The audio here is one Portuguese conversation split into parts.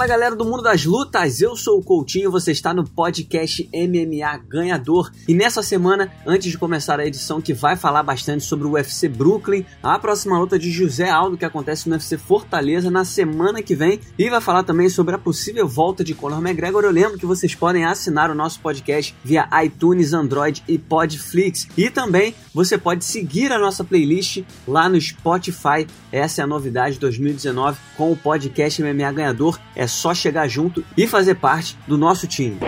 Fala galera do mundo das lutas, eu sou o Coutinho, você está no podcast MMA Ganhador. E nessa semana, antes de começar a edição que vai falar bastante sobre o UFC Brooklyn, a próxima luta de José Aldo que acontece no UFC Fortaleza na semana que vem, e vai falar também sobre a possível volta de Conor McGregor. Eu lembro que vocês podem assinar o nosso podcast via iTunes, Android e Podflix. E também você pode seguir a nossa playlist lá no Spotify. Essa é a novidade 2019 com o podcast MMA Ganhador é só chegar junto e fazer parte do nosso time.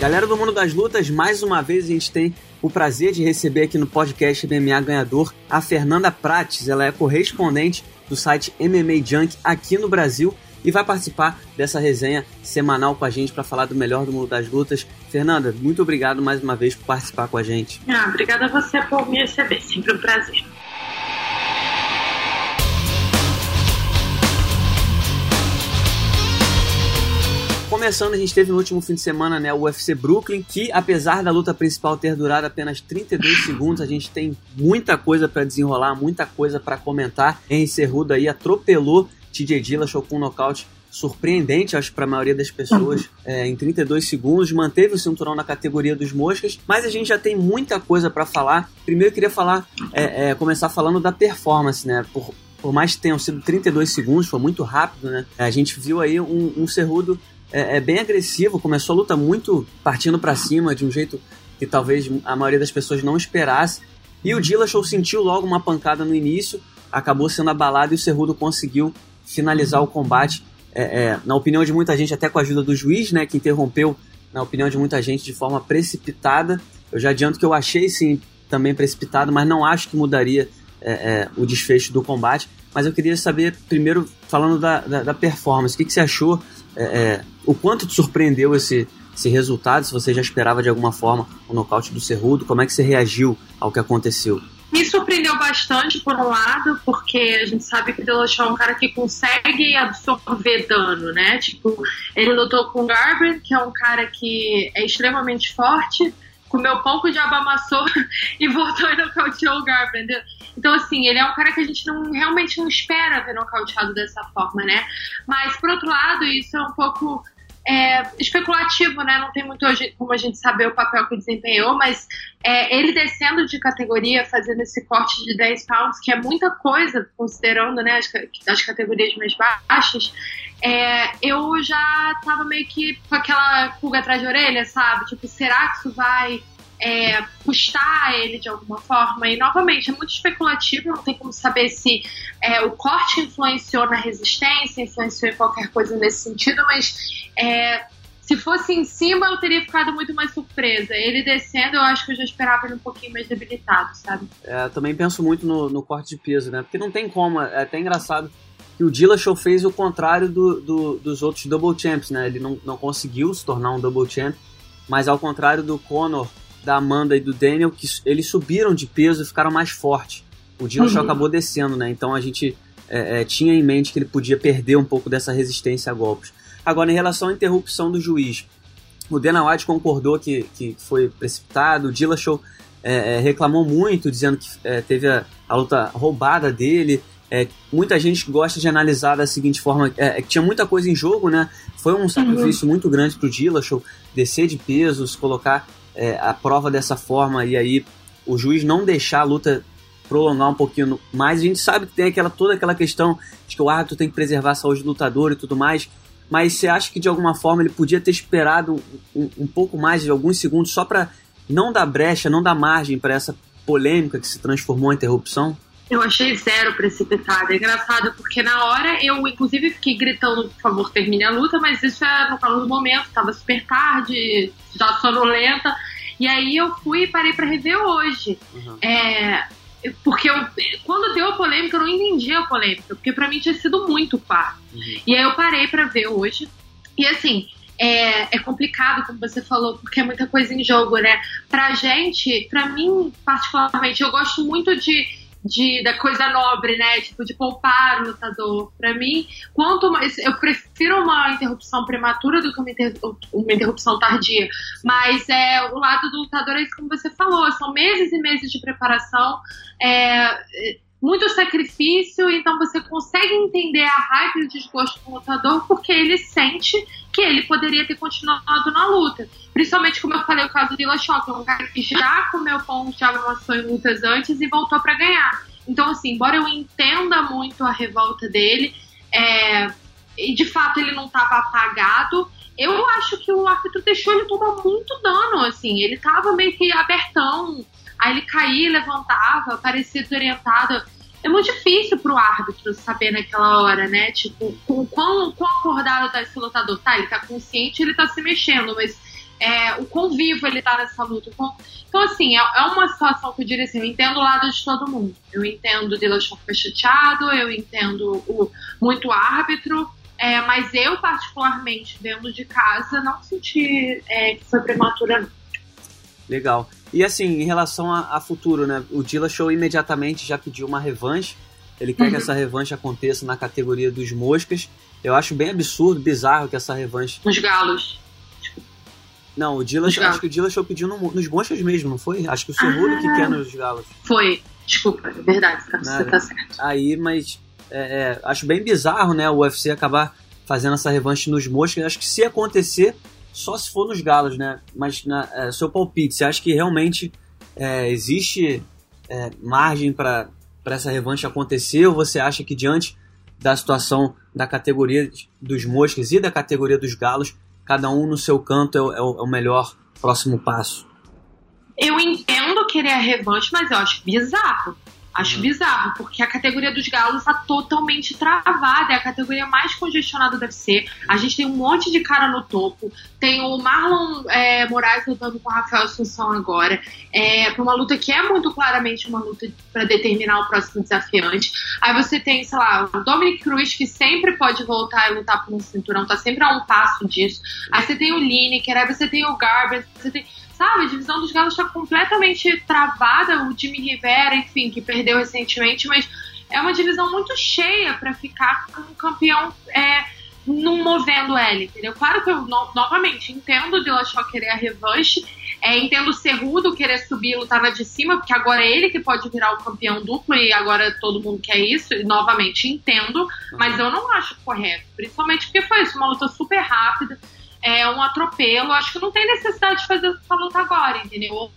Galera do mundo das lutas, mais uma vez a gente tem o prazer de receber aqui no podcast MMA Ganhador a Fernanda Prates. Ela é correspondente do site MMA Junk aqui no Brasil e vai participar dessa resenha semanal com a gente para falar do melhor do mundo das lutas. Fernanda, muito obrigado mais uma vez por participar com a gente. Ah, obrigada a você por me receber, sempre um prazer. Começando, a gente teve no último fim de semana né, o UFC Brooklyn, que apesar da luta principal ter durado apenas 32 segundos, a gente tem muita coisa para desenrolar, muita coisa para comentar. Henry Cerrudo aí atropelou TJ Dillashaw com um nocaute surpreendente, acho, para a maioria das pessoas, é, em 32 segundos, manteve o cinturão na categoria dos moscas, mas a gente já tem muita coisa para falar. Primeiro eu queria falar, é, é, começar falando da performance, né? Por, por mais que tenham sido 32 segundos, foi muito rápido, né? A gente viu aí um, um Cerrudo é, é, bem agressivo, começou a luta muito partindo para cima, de um jeito que talvez a maioria das pessoas não esperasse. E o Dillashaw sentiu logo uma pancada no início, acabou sendo abalado e o Cerrudo conseguiu finalizar o combate. É, é, na opinião de muita gente, até com a ajuda do juiz, né, que interrompeu, na opinião de muita gente, de forma precipitada. Eu já adianto que eu achei sim também precipitado, mas não acho que mudaria é, é o desfecho do combate. Mas eu queria saber, primeiro, falando da, da, da performance, o que, que você achou? É, é, o quanto te surpreendeu esse, esse resultado? Se você já esperava de alguma forma o nocaute do Cerrudo, como é que você reagiu ao que aconteceu? Me surpreendeu bastante, por um lado, porque a gente sabe que o Dillashaw é um cara que consegue absorver dano, né? Tipo, ele lutou com o Garbrandt, que é um cara que é extremamente forte, comeu pouco de abamassou e voltou e nocauteou o Garbrandt. Então, assim, ele é um cara que a gente não realmente não espera ver nocauteado dessa forma, né? Mas, por outro lado, isso é um pouco é, especulativo, né? Não tem muito como a gente saber o papel que desempenhou, mas é, ele descendo de categoria, fazendo esse corte de 10 pounds, que é muita coisa, considerando né, as, as categorias mais baixas, é, eu já tava meio que com aquela pulga atrás de orelha, sabe? Tipo, será que isso vai é, custar ele de alguma forma. E, novamente, é muito especulativo, não tem como saber se é, o corte influenciou na resistência, influenciou em qualquer coisa nesse sentido, mas é, se fosse em cima, eu teria ficado muito mais surpresa. Ele descendo, eu acho que eu já esperava ele um pouquinho mais debilitado, sabe? É, também penso muito no, no, corte de peso, né? Porque não tem como, é até engraçado que o Dillashaw fez o contrário do, do, dos outros double champs, né? Ele não, não conseguiu se tornar um double champ, mas ao contrário do Conor da Amanda e do Daniel, que eles subiram de peso e ficaram mais fortes. O Dillashaw uhum. acabou descendo, né? Então a gente é, é, tinha em mente que ele podia perder um pouco dessa resistência a golpes. Agora, em relação à interrupção do juiz, o Dana White concordou que, que foi precipitado, o Dillashaw é, é, reclamou muito, dizendo que é, teve a, a, luta roubada dele. É, muita gente gosta de analisar da seguinte forma, que tinha muita coisa em jogo, né? Foi um sacrifício uhum. muito grande para o Dillashaw descer de pesos, colocar é, a prova dessa forma e aí o juiz não deixar a luta prolongar um pouquinho mais. A gente sabe que tem aquela toda aquela questão de que o árbitro tem que preservar a saúde do lutador e tudo mais. Mas você acha que de alguma forma ele podia ter esperado um, um pouco mais de alguns segundos só para não dar brecha, não dar margem para essa polêmica que se transformou em interrupção? Eu achei zero precipitado. É engraçado, porque na hora eu, inclusive, fiquei gritando, por favor, termine a luta, mas isso é no calor do momento, tava super tarde, já sonolenta. E aí eu fui e parei para rever hoje. Uhum. É, porque eu, quando deu a polêmica, eu não entendi a polêmica, porque para mim tinha sido muito claro. Uhum. E aí eu parei para ver hoje. E assim, é, é, complicado, como você falou, porque é muita coisa em jogo, né? Pra gente, pra mim, particularmente, eu gosto muito de de, da coisa nobre, né? Tipo, de poupar o lutador. Para mim, quanto mais. Eu prefiro uma interrupção prematura do que uma, inter, uma interrupção tardia. Mas é, o lado do lutador é isso como você falou: são meses e meses de preparação. É, muito sacrifício, então você consegue entender a raiva e o desgosto do lutador porque ele sente que ele poderia ter continuado na luta. Principalmente, como eu falei, o caso do Dillashaw, que é um cara que já comeu pão de maçã em lutas antes e voltou para ganhar. Então, assim, embora eu entenda muito a revolta dele, é, e de fato ele não estava apagado, eu acho que o árbitro deixou ele tomar muito dano, assim, ele estava meio que abertão, aí ele caía, levantava, parecia desorientado é muito difícil pro árbitro saber naquela hora, né? Tipo, o quão, quão acordado tá esse lutador. Tá, ele tá consciente, ele tá se mexendo, mas é, o quão vivo ele tá nessa luta. Então, assim, é, é, uma situação que eu diria assim, eu entendo o lado de todo mundo. Eu entendo o Dillashaw ficar chateado, eu entendo o, muito árbitro, é, mas eu, particularmente, vendo de casa, não senti é, que foi prematura, não. Legal. E assim, em relação a, a futuro, né? O Dillashaw imediatamente já pediu uma revanche. Ele quer uhum. que essa revanche aconteça na categoria dos moscas. Eu acho bem absurdo, bizarro que essa revanche. Nos galos. Não, o Dillashaw, acho que o Dillashaw pediu no, nos moscas mesmo, não foi? Acho que o Cerrudo ah, que quer nos galos. Foi, desculpa, é verdade, tá, você tá certo. Aí, mas é, é, acho bem bizarro, né, o UFC acabar fazendo essa revanche nos moscas. Acho que se acontecer, só se for nos galos, né? Mas na, é, seu palpite, você acha que realmente é, existe é, margem para essa revanche acontecer ou você acha que diante da situação da categoria dos moscas e da categoria dos galos, cada um no seu canto é o, é o é melhor próximo passo? Eu entendo querer a revanche, mas eu acho bizarro. Acho uhum. bizarro, porque a categoria dos galos está totalmente travada. É a categoria mais congestionada deve ser. A gente tem um monte de cara no topo. Tem o Marlon é, Moraes lutando com o Rafael Assunção agora. É, pra uma luta que é muito claramente uma luta para determinar o próximo desafiante. Aí você tem, sei lá, o Dominic Cruz, que sempre pode voltar e lutar por um cinturão, tá sempre a um passo disso. Aí você tem o Lineker, aí você tem o Garber, você tem sabe? A divisão dos galos está completamente travada. O Jimmy Rivera, enfim, que perdeu recentemente, mas é uma divisão muito cheia para ficar com um campeão é, não movendo ele, entendeu? Claro que eu, no, novamente, entendo o Dillashaw querer a revanche, é, entendo o Cerrudo querer subir e lutar na de cima, porque agora é ele que pode virar o campeão duplo e agora todo mundo quer isso, e novamente entendo, mas eu não acho correto, principalmente porque foi isso, uma luta super rápida, é um atropelo. Acho que não tem necessidade de fazer essa luta agora, entendeu?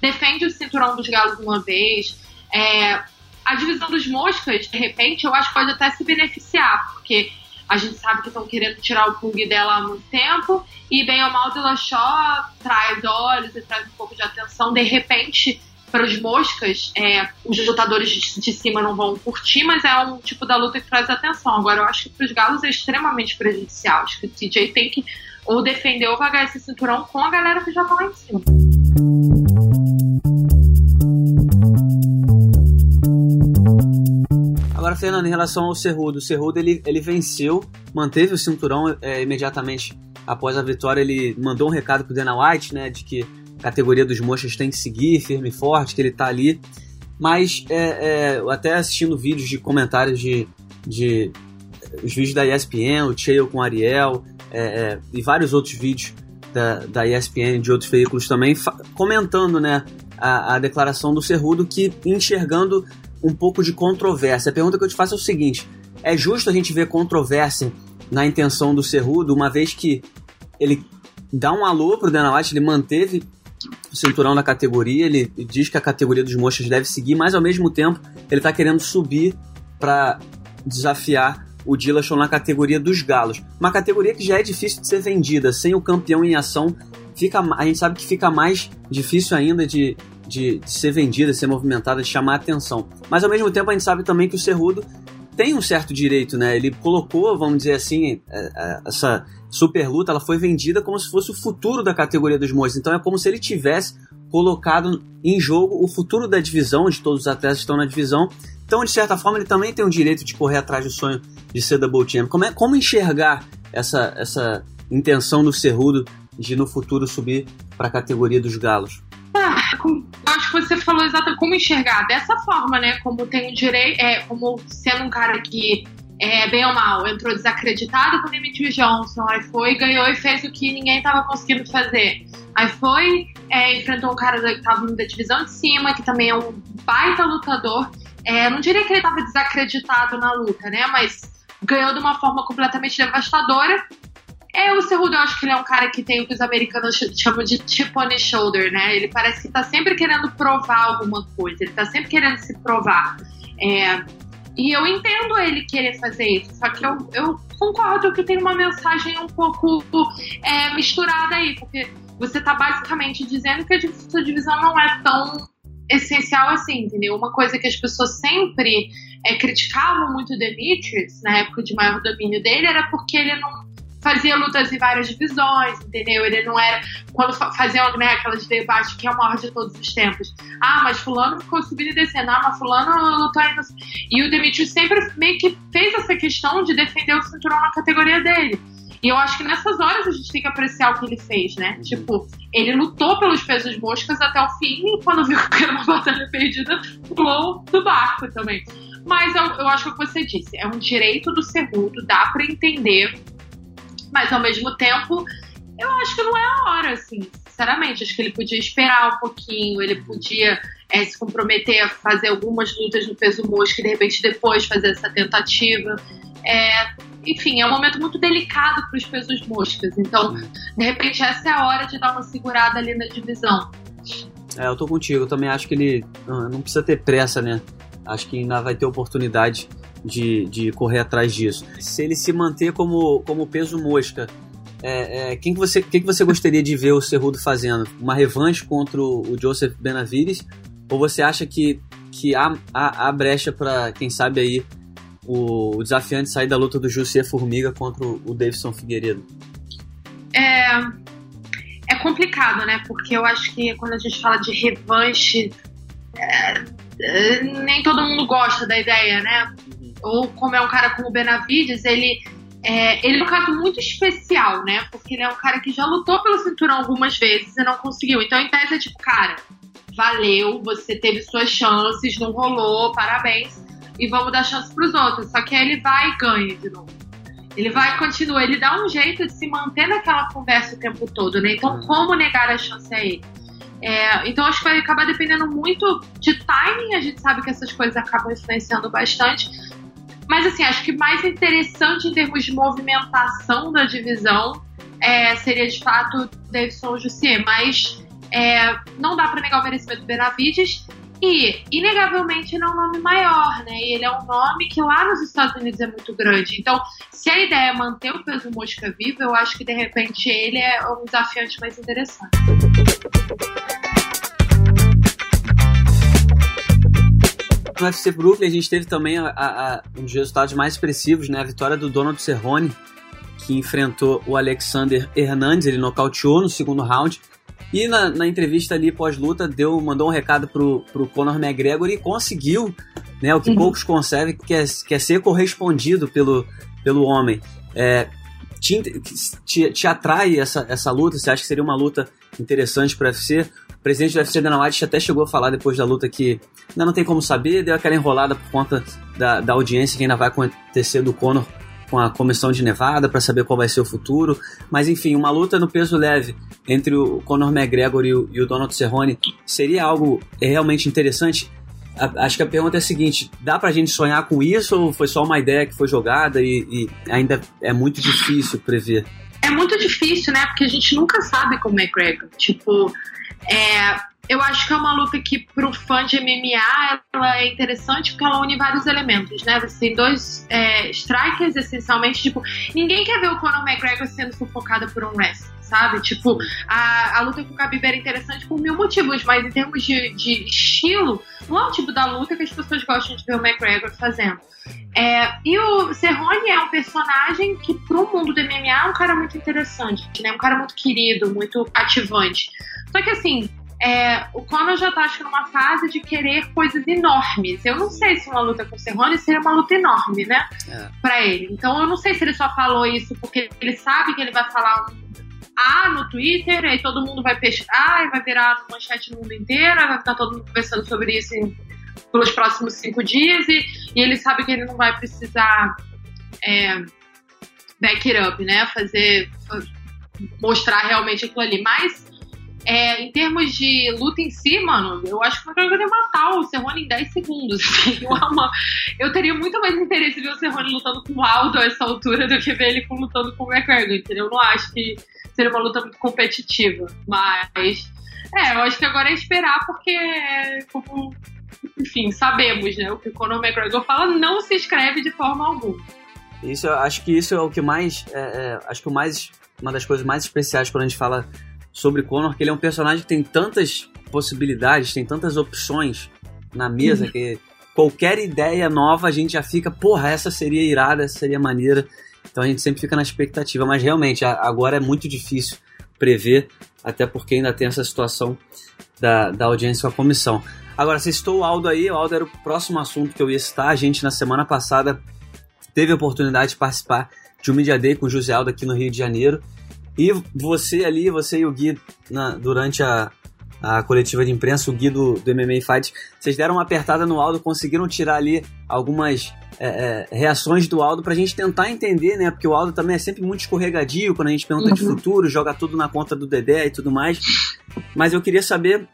Defende o cinturão dos galos uma vez. É, a divisão dos moscas, de repente, eu acho que pode até se beneficiar, porque a gente sabe que estão querendo tirar o Pug dela há muito tempo, e bem ou mal Dillashaw traz olhos e traz um pouco de atenção. De repente, para os moscas, é, os lutadores de, de, cima não vão curtir, mas é um tipo da luta que traz atenção. Agora, eu acho que para os galos é extremamente prejudicial. Acho que o TJ tem que ou defender ou pagar esse cinturão com a galera que já tá lá em cima. Agora, Fernando, em relação ao Cerrudo, o Cerrudo ele, ele venceu, manteve o cinturão é, imediatamente após a vitória. Ele mandou um recado pro Dana White, né, de que a categoria dos mochas tem que seguir firme e forte, que ele tá ali. Mas, é, é, até assistindo vídeos de comentários de, de os vídeos da ESPN, o Chael com o Ariel, é, é, e vários outros vídeos da, da ESPN de outros veículos também comentando né, a, a, declaração do Cerrudo que enxergando um pouco de controvérsia. A pergunta que eu te faço é o seguinte: é justo a gente ver controvérsia na intenção do Cerrudo, uma vez que ele dá um alô pro Dana White, ele manteve o cinturão da categoria, ele diz que a categoria dos mochas deve seguir, mas ao mesmo tempo ele está querendo subir para desafiar o Dillashaw na categoria dos galos. Uma categoria que já é difícil de ser vendida, sem o campeão em ação, fica, a gente sabe que fica mais difícil ainda de, de, de ser vendida, de ser movimentada, de chamar atenção. Mas ao mesmo tempo a gente sabe também que o Cerrudo tem um certo direito, né? Ele colocou, vamos dizer assim, é, é, essa super luta, ela foi vendida como se fosse o futuro da categoria dos moços. Então é como se ele tivesse colocado em jogo o futuro da divisão, de todos os atletas estão na divisão, então, de certa forma, ele também tem o direito de correr atrás do sonho de ser double champ. Como, é, como enxergar essa, essa intenção do Cerrudo de no futuro subir para a categoria dos galos? Ah, acho que você falou exatamente como enxergar dessa forma, né? Como tem um direito, é, como sendo um cara que é, bem ou mal, entrou desacreditado com o Demetrio Johnson, aí foi, ganhou e fez o que ninguém estava conseguindo fazer. Aí foi, é, enfrentou um cara que estava da divisão de cima, que também é um baita lutador. É, não diria que ele estava desacreditado na luta, né? Mas ganhou de uma forma completamente devastadora. É, o Cerrudo, eu acho que ele é um cara que tem o que os americanos chamam de chip on the shoulder, né? Ele parece que tá sempre querendo provar alguma coisa, ele tá sempre querendo se provar. É, e eu entendo ele querer fazer isso, só que eu, eu concordo que tem uma mensagem um pouco é, misturada aí, porque você tá basicamente dizendo que a sua divisão não é tão essencial assim, entendeu? Uma coisa que as pessoas sempre é, criticavam muito o Demetrius, na época de maior domínio dele, era porque ele não fazia lutas em várias divisões, entendeu? Ele não era. Quando faziam né, aquelas debates que é o maior de todos os tempos. Ah, mas Fulano ficou subindo e descendo. Ah, mas Fulano lutou. No... E o Demetrius sempre meio que fez essa questão de defender o cinturão na categoria dele. E eu acho que nessas horas a gente tem que apreciar o que ele fez, né? Uhum. Tipo, ele lutou pelos pesos moscas até o fim e quando viu que era uma batalha perdida, pulou do barco também. Mas eu, eu acho que o que você disse, é um direito do Cerrudo, dá para entender mas ao mesmo tempo, eu acho que não é a hora, assim, sinceramente. Acho que ele podia esperar um pouquinho, ele podia é, se comprometer a fazer algumas lutas no peso mosca e de repente depois fazer essa tentativa. É, enfim, é um momento muito delicado para os pesos moscas. Então, de repente, essa é a hora de dar uma segurada ali na divisão. É, eu tô contigo. Eu também acho que ele ah, não precisa ter pressa, né? Acho que ainda vai ter oportunidade de, de correr atrás disso. Se ele se manter como, como peso mosca, é, é, quem, que você, que você gostaria de ver o Cerrudo fazendo? Uma revanche contra o Joseph Benavides? Ou você acha que, que há, há, há brecha para, quem sabe aí, o, o, desafiante sair da luta do José Formiga contra o Davidson Figueiredo? É, é complicado, né? Porque eu acho que quando a gente fala de revanche, é, é nem todo mundo gosta da ideia, né? Ou como é um cara como o Benavides, ele é, ele é um caso muito especial, né? Porque ele é um cara que já lutou pelo cinturão algumas vezes e não conseguiu. Então, em tese, é tipo, cara, valeu, você teve suas chances, não rolou, parabéns, e vamos dar chance pros outros. Só que aí ele vai e ganha de novo. Ele vai e continua, ele dá um jeito de se manter naquela conversa o tempo todo, né? Então, uhum. como negar a chance a ele? É, então acho que vai acabar dependendo muito de timing, a gente sabe que essas coisas acabam influenciando bastante, mas assim, acho que mais interessante em termos de movimentação da divisão é, seria de fato Davidson Jussier, mas é, não dá para negar o merecimento do Benavides e, inegavelmente, ele é um nome maior, né? E ele é um nome que lá nos Estados Unidos é muito grande. Então, se a ideia é manter o peso mosca vivo, eu acho que de repente ele é um desafiante mais interessante. No UFC Brooklyn a gente teve também a, a, um dos resultados mais expressivos, né? A vitória do Donald Cerrone, que enfrentou o Alexander Hernandes, ele nocauteou no segundo round. E na, na entrevista ali pós-luta, deu, mandou um recado pro, pro Conor McGregor e conseguiu, né? O que uhum. poucos conseguem, que é, que é ser correspondido pelo, pelo homem. É, te, te, te, atrai essa, essa luta? Você acha que seria uma luta interessante para o UFC? O presidente do UFC, Dana White, até chegou a falar depois da luta que ainda não tem como saber, deu aquela enrolada por conta da, da audiência que ainda vai acontecer do Conor com a comissão de Nevada para saber qual vai ser o futuro. Mas enfim, uma luta no peso leve entre o Conor McGregor e o, e o Donald Cerrone seria algo realmente interessante. A, acho que a pergunta é a seguinte: dá pra gente sonhar com isso ou foi só uma ideia que foi jogada e, e ainda é muito difícil prever? É muito difícil, né? Porque a gente nunca sabe com o McGregor. Tipo, é, eu acho que é uma luta que, pro fã de MMA, ela é interessante porque ela une vários elementos, né? Você tem dois é, strikers, essencialmente, tipo, ninguém quer ver o Conor McGregor sendo sufocado por um wrestler, sabe? Tipo, a, a luta com o Khabib era interessante por mil motivos, mas em termos de, de estilo, não é o tipo da luta que as pessoas gostam de ver o McGregor fazendo. É, e o Cerrone é um personagem que, pro mundo do MMA, é um cara muito interessante, né? Um cara muito querido, muito ativante. Só que assim, é, o Conor já tá, acho que, numa fase de querer coisas enormes. Eu não sei se uma luta com o Cerrone seria uma luta enorme, né? É. Pra ele. Então eu não sei se ele só falou isso porque ele sabe que ele vai falar No Twitter, aí todo mundo vai pescar, e vai virar manchete no mundo inteiro, vai ficar todo mundo conversando sobre isso em, pelos próximos cinco dias, e, e ele sabe que ele não vai precisar é, back it up, né? Fazer. mostrar realmente aquilo ali. Mas é, em termos de luta em si, mano, eu acho que o McGregor ia matar o Cerrone em 10 segundos. Assim, eu teria muito mais interesse em ver o Cerrone lutando com o Aldo a essa altura do que ver ele lutando com o McGregor, entendeu? Eu não acho que seria uma luta muito competitiva. Mas, é, eu acho que agora é esperar, porque, como, enfim, sabemos, né? O que o Conor McGregor fala não se escreve de forma alguma. Isso, acho que isso é o que mais. É, é, acho que o mais. Uma das coisas mais especiais quando a gente fala sobre Connor, que ele é um personagem que tem tantas possibilidades, tem tantas opções na mesa, uhum. que qualquer ideia nova a gente já fica, porra, essa seria irada, essa seria maneira. Então a gente sempre fica na expectativa, mas realmente agora é muito difícil prever, até porque ainda tem essa situação da, da audiência com a comissão. Agora, você citou o Aldo aí, o Aldo era o próximo assunto que eu ia citar. A gente, na semana passada, teve a oportunidade de participar de um Media Day com o José Aldo aqui no Rio de Janeiro. E você ali, você e o Gui, na, durante a, a coletiva de imprensa, o Gui do, do MMA Fight, vocês deram uma apertada no Aldo, conseguiram tirar ali algumas é, é, reações do Aldo pra gente tentar entender, né? Porque o Aldo também é sempre muito escorregadio quando a gente pergunta uhum. de futuro, joga tudo na conta do Dedé e tudo mais. Mas eu queria saber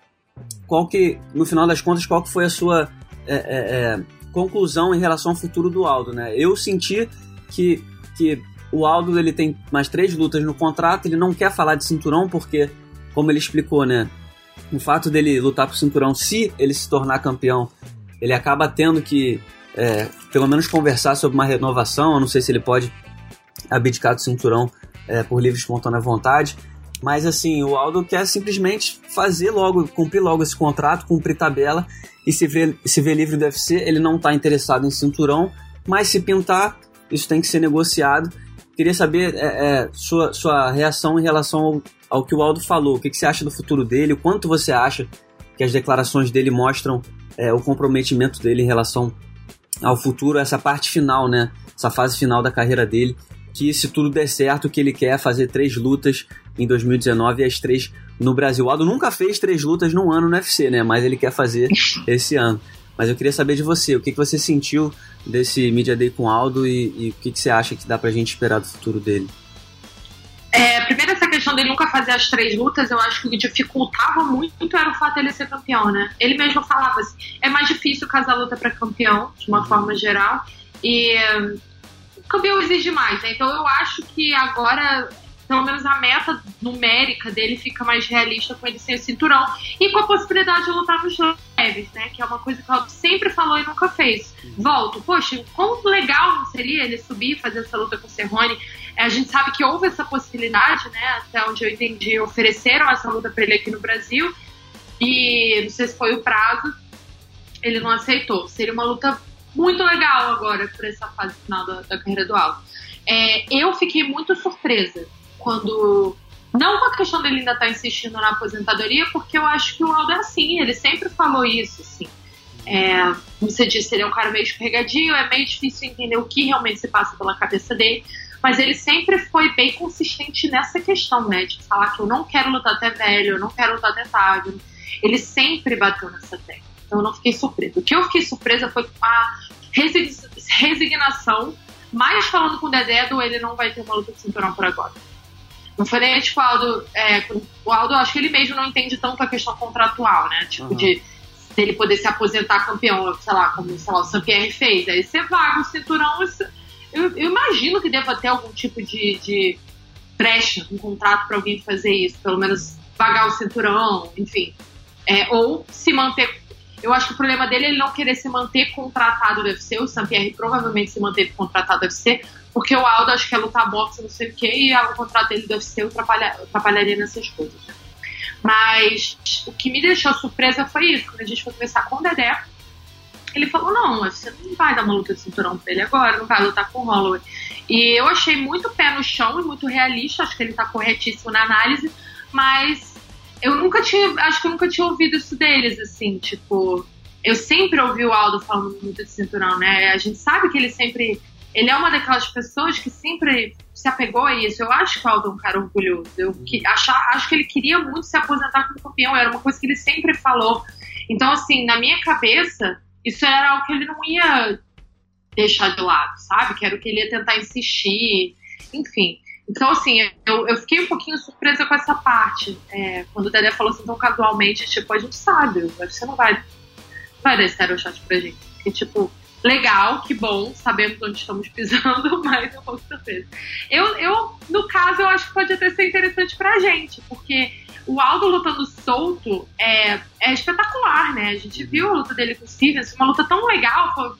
qual que, no final das contas, qual que foi a sua é, é, é conclusão em relação ao futuro do Aldo, né? Eu senti que, que o Aldo ele tem mais três lutas no contrato, ele não quer falar de cinturão porque, como ele explicou, né? O fato dele lutar por cinturão, se ele se tornar campeão, ele acaba tendo que, é, pelo menos, conversar sobre uma renovação. Eu não sei se ele pode abdicar do cinturão é, por livre espontânea vontade. Mas assim, o Aldo quer simplesmente fazer logo, cumprir logo esse contrato, cumprir tabela e se ver, se ver livre do UFC. Ele não está interessado em cinturão, mas se pintar, isso tem que ser negociado. Queria saber é, é, sua, sua reação em relação ao, ao, que o Aldo falou. O que, que você acha do futuro dele? O quanto você acha que as declarações dele mostram é, o comprometimento dele em relação ao futuro, essa parte final, né? Essa fase final da carreira dele. Que se tudo der certo, o que ele quer é fazer três lutas em 2019 e as três no Brasil. O Aldo nunca fez três lutas num ano no UFC, né? Mas ele quer fazer esse ano. Mas eu queria saber de você, o que, que você sentiu desse Media Day com o Aldo e, e o que, que você acha que dá pra gente esperar do futuro dele? É, primeiro, dele nunca fazer as três lutas, eu acho que o que dificultava muito era o fato dele ser campeão, né? Ele mesmo falava assim: é mais difícil casar luta para campeão, de uma forma geral, e o campeão exige mais, né? Então eu acho que agora pelo menos a meta numérica dele fica mais realista com ele sem o cinturão e com a possibilidade de lutar nos leves, né? Que é uma coisa que o sempre falou e nunca fez. Volto, poxa, quão legal não seria ele subir e fazer essa luta com o Cerrone? A gente sabe que houve essa possibilidade, né? Até onde eu entendi, ofereceram essa luta para ele aqui no Brasil e não sei se foi o prazo, ele não aceitou. Seria uma luta muito legal agora por essa fase final da, da carreira do Aldo. É, eu fiquei muito surpresa quando. Não com a questão dele ainda estar tá insistindo na aposentadoria, porque eu acho que o Aldo é assim, ele sempre falou isso, assim. É, como você disse, ele é um cara meio escorregadio, é meio difícil entender o que realmente se passa pela cabeça dele, mas ele sempre foi bem consistente nessa questão, né? De falar que eu não quero lutar até velho, eu não quero lutar até tarde. Ele sempre bateu nessa tecla. Então eu não fiquei surpresa. O que eu fiquei surpresa foi com a resignação, mais falando com o Dedé, do ele não vai ter uma luta de cinturão por agora. Não foi nem tipo o Aldo. É, o Aldo, acho que ele mesmo não entende tanto a questão contratual, né? Tipo, uhum. de dele poder se aposentar campeão, sei lá, como sei lá, o Saint-Pierre fez. Aí você vaga o cinturão. Eu, eu, imagino que deva ter algum tipo de, de um contrato para alguém fazer isso, pelo menos pagar o cinturão, enfim. É, ou se manter. Eu acho que o problema dele é ele não querer se manter contratado do UFC. O Saint-Pierre provavelmente se manteve contratado do UFC, porque o Aldo acho que é lutar boxe, não sei o quê, e o contrato dele eu, trabalha, eu trabalharia nessas coisas. Mas o que me deixou surpresa foi isso, quando a gente foi conversar com o Dedé, ele falou, não, você não vai dar uma luta de cinturão pra ele agora, não vai lutar com o Holloway. E eu achei muito pé no chão e muito realista, acho que ele tá corretíssimo na análise, mas eu nunca tinha, acho que eu nunca tinha ouvido isso deles, assim, tipo, eu sempre ouvi o Aldo falando muito de cinturão, né? A gente sabe que ele sempre ele é uma daquelas pessoas que sempre se apegou a isso. Eu acho que o Aldo é um cara orgulhoso. Eu que, achar, acho que ele queria muito se aposentar como campeão. Era uma coisa que ele sempre falou. Então, assim, na minha cabeça, isso era algo que ele não ia deixar de lado, sabe? Que era o que ele ia tentar insistir. Enfim. Então, assim, eu, eu fiquei um pouquinho surpresa com essa parte. É, quando o Dedé falou assim tão casualmente, tipo, a gente sabe, você não vai, vai dar esse aeroshot pra gente. Porque, tipo, legal, que bom, sabemos onde estamos pisando, mas eu com certeza. Eu, eu, no caso, eu acho que pode até ser interessante pra gente, porque o Aldo lutando solto é, é espetacular, né? A gente viu a luta dele com o Stevens, uma luta tão legal, foi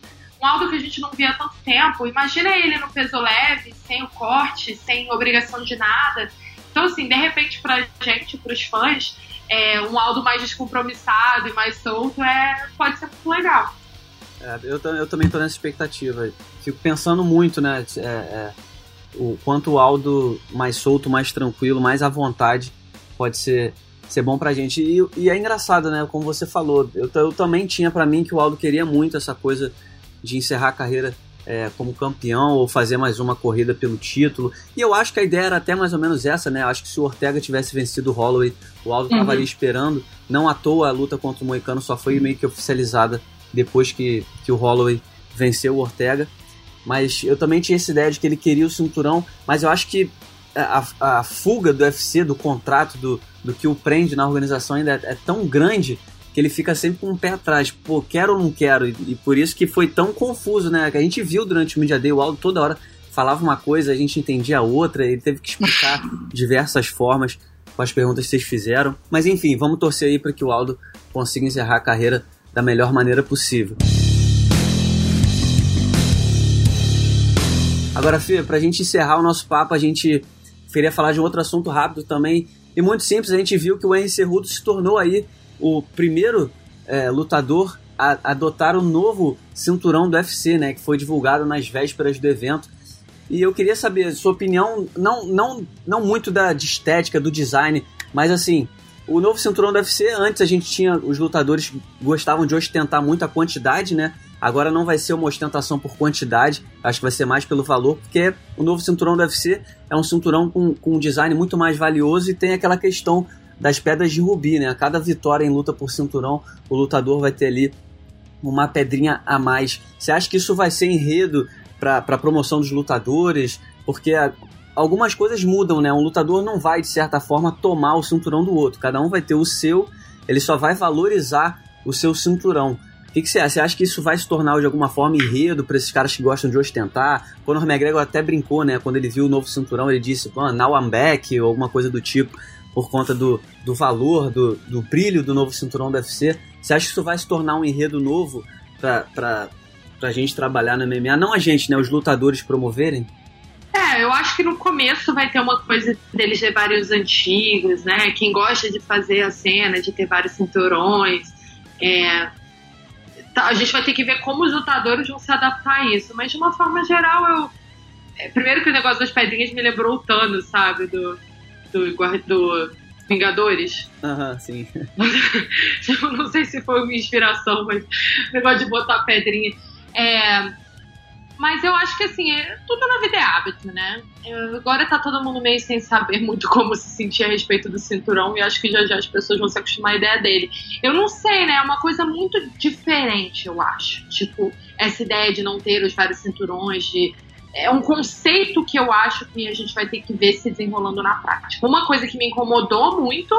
um Aldo que a gente não via há tanto tempo. Imagina ele no peso leve, sem o corte, sem obrigação de nada. Então, assim, de repente, pra gente, pros fãs, é, um Aldo mais descompromissado e mais solto é, pode ser muito legal. É, eu, eu também tô nessa expectativa. Fico pensando muito, né? É, é, o quanto o Aldo mais solto, mais tranquilo, mais à vontade pode ser, ser bom pra gente. E, e é engraçado, né? Como você falou, eu, eu também tinha para mim que o Aldo queria muito essa coisa de encerrar a carreira é, como campeão ou fazer mais uma corrida pelo título. E eu acho que a ideia era até mais ou menos essa, né? Eu acho que se o Ortega tivesse vencido o Holloway, o Aldo estava uhum. ali esperando. Não à toa a luta contra o Moicano só foi meio que oficializada depois que, que o Holloway venceu o Ortega. Mas eu também tinha essa ideia de que ele queria o cinturão, mas eu acho que a, a fuga do UFC, do contrato, do, do que o prende na organização ainda é, é tão grande que ele fica sempre com um pé atrás. Pô, quero ou não quero? E, e, por isso que foi tão confuso, né? Que a gente viu durante o Media Day, o Aldo toda hora falava uma coisa, a gente entendia a outra, ele teve que explicar diversas formas com as perguntas que vocês fizeram. Mas enfim, vamos torcer aí para que o Aldo consiga encerrar a carreira da melhor maneira possível. Agora, Fê, pra gente encerrar o nosso papo, a gente queria falar de um outro assunto rápido também. E muito simples, a gente viu que o Henry Cerrudo se tornou aí o primeiro é, lutador a adotar o novo cinturão do UFC, né, que foi divulgado nas vésperas do evento. E eu queria saber sua opinião, não, não, não muito da de estética, do design, mas assim, o novo cinturão do UFC, antes a gente tinha, os lutadores gostavam de ostentar muito a quantidade, né? Agora não vai ser uma ostentação por quantidade, acho que vai ser mais pelo valor, porque o novo cinturão do UFC é um cinturão com, com um design muito mais valioso e tem aquela questão das pedras de rubi, né? A cada vitória em luta por cinturão, o lutador vai ter ali uma pedrinha a mais. Você acha que isso vai ser enredo para a promoção dos lutadores? Porque a, algumas coisas mudam, né? Um lutador não vai, de certa forma, tomar o cinturão do outro. Cada um vai ter o seu, ele só vai valorizar o seu cinturão. O que, que você acha? Você acha que isso vai se tornar de alguma forma enredo para esses caras que gostam de ostentar? Conor McGregor até brincou, né? Quando ele viu o novo cinturão, ele disse, now I'm back, ou alguma coisa do tipo por conta do, do valor, do, do brilho do novo cinturão do UFC. Você acha que isso vai se tornar um enredo novo pra, pra gente trabalhar no MMA? Não a gente, né? Os lutadores promoverem? É, eu acho que no começo vai ter uma coisa deles levarem os antigos, né? Quem gosta de fazer a cena, de ter vários cinturões. É, tá, a gente vai ter que ver como os lutadores vão se adaptar a isso. Mas de uma forma geral, eu. É, primeiro que o negócio das pedrinhas me lembrou o Thanos, sabe? Do, do, do Vingadores. Aham, uhum, sim. eu não sei se foi uma inspiração, mas o negócio de botar pedrinha. É, mas eu acho que assim, é, tudo na vida é hábito, né? Agora tá todo mundo meio sem saber muito como se sentir a respeito do cinturão e acho que já já as pessoas vão se acostumar à ideia dele. Eu não sei, né? É uma coisa muito diferente, eu acho. Tipo, essa ideia de não ter os vários cinturões, de é um conceito que eu acho que a gente vai ter que ver se desenrolando na prática. Uma coisa que me incomodou muito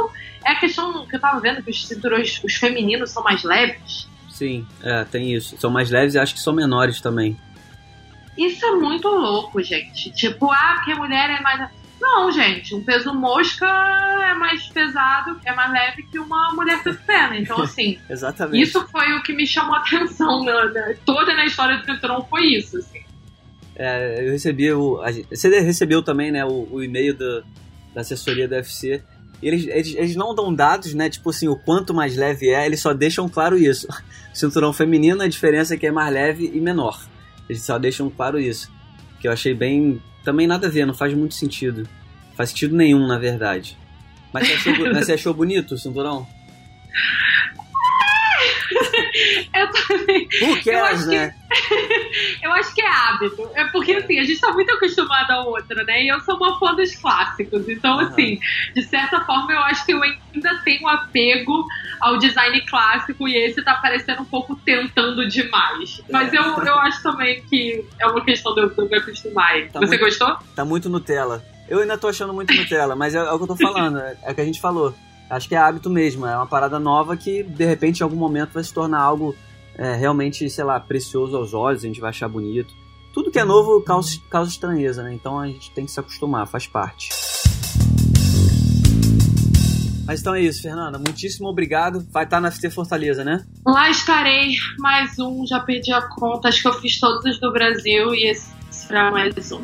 é a questão que eu tava vendo que os cinturões, os femininos são mais leves. Sim, é, tem isso. São mais leves e acho que são menores também. Isso é muito louco, gente. Tipo, ah, porque mulher é mais. Não, gente, um peso mosca é mais pesado, é mais leve que uma mulher peso pena. Então, assim. Exatamente. Isso foi o que me chamou a atenção. Né? Toda na história do cinturão foi isso, assim. É, eu recebi o. A, você recebeu também, né, o, o e-mail da, da assessoria do UFC. E eles, eles, eles, não dão dados, né? Tipo assim, o quanto mais leve é, eles só deixam claro isso. Cinturão feminino, a diferença é que é mais leve e menor. Eles só deixam claro isso. Que eu achei bem. Também nada a ver, não faz muito sentido. Faz sentido nenhum, na verdade. Mas você achou, mas você achou bonito o cinturão? Eu também. Who cares, né? Que, eu acho que é hábito. É porque, assim, a gente tá muito acostumado ao outro, né? E eu sou uma fã dos clássicos. Então, uhum. assim, de certa forma, eu acho que eu ainda tenho apego ao design clássico e esse tá parecendo um pouco tentando demais. Mas é. eu, eu acho também que é uma questão de eu me acostumar. Tá Você muito, gostou? Tá muito Nutella. Eu ainda tô achando muito Nutella, mas é, é o que eu tô falando, é, é o que a gente falou. Acho que é hábito mesmo, é uma parada nova que de repente em algum momento vai se tornar algo é, realmente, sei lá, precioso aos olhos, a gente vai achar bonito. Tudo que é novo causa, causa estranheza, né? Então a gente tem que se acostumar, faz parte. Mas então é isso, Fernanda. Muitíssimo obrigado. Vai estar na FT Fortaleza, né? Lá estarei. Mais um, já perdi a conta. Acho que eu fiz todos os do Brasil e esse será mais um.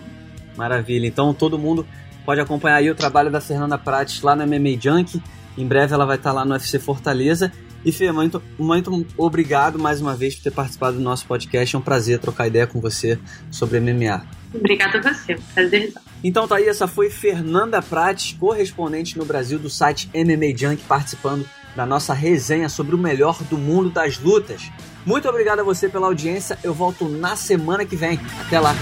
Maravilha. Então todo mundo pode acompanhar aí o trabalho da Fernanda Prates lá no MMA Junk. Em breve ela vai estar lá no UFC Fortaleza. E Fê, muito, muito obrigado mais uma vez por ter participado do nosso podcast. É um prazer trocar ideia com você sobre MMA. Obrigada a você, prazer. Então tá aí, essa foi Fernanda Prates, correspondente no Brasil do site MMA Junk, participando da nossa resenha sobre o melhor do mundo das lutas. Muito obrigado a você pela audiência. Eu volto na semana que vem. Até lá.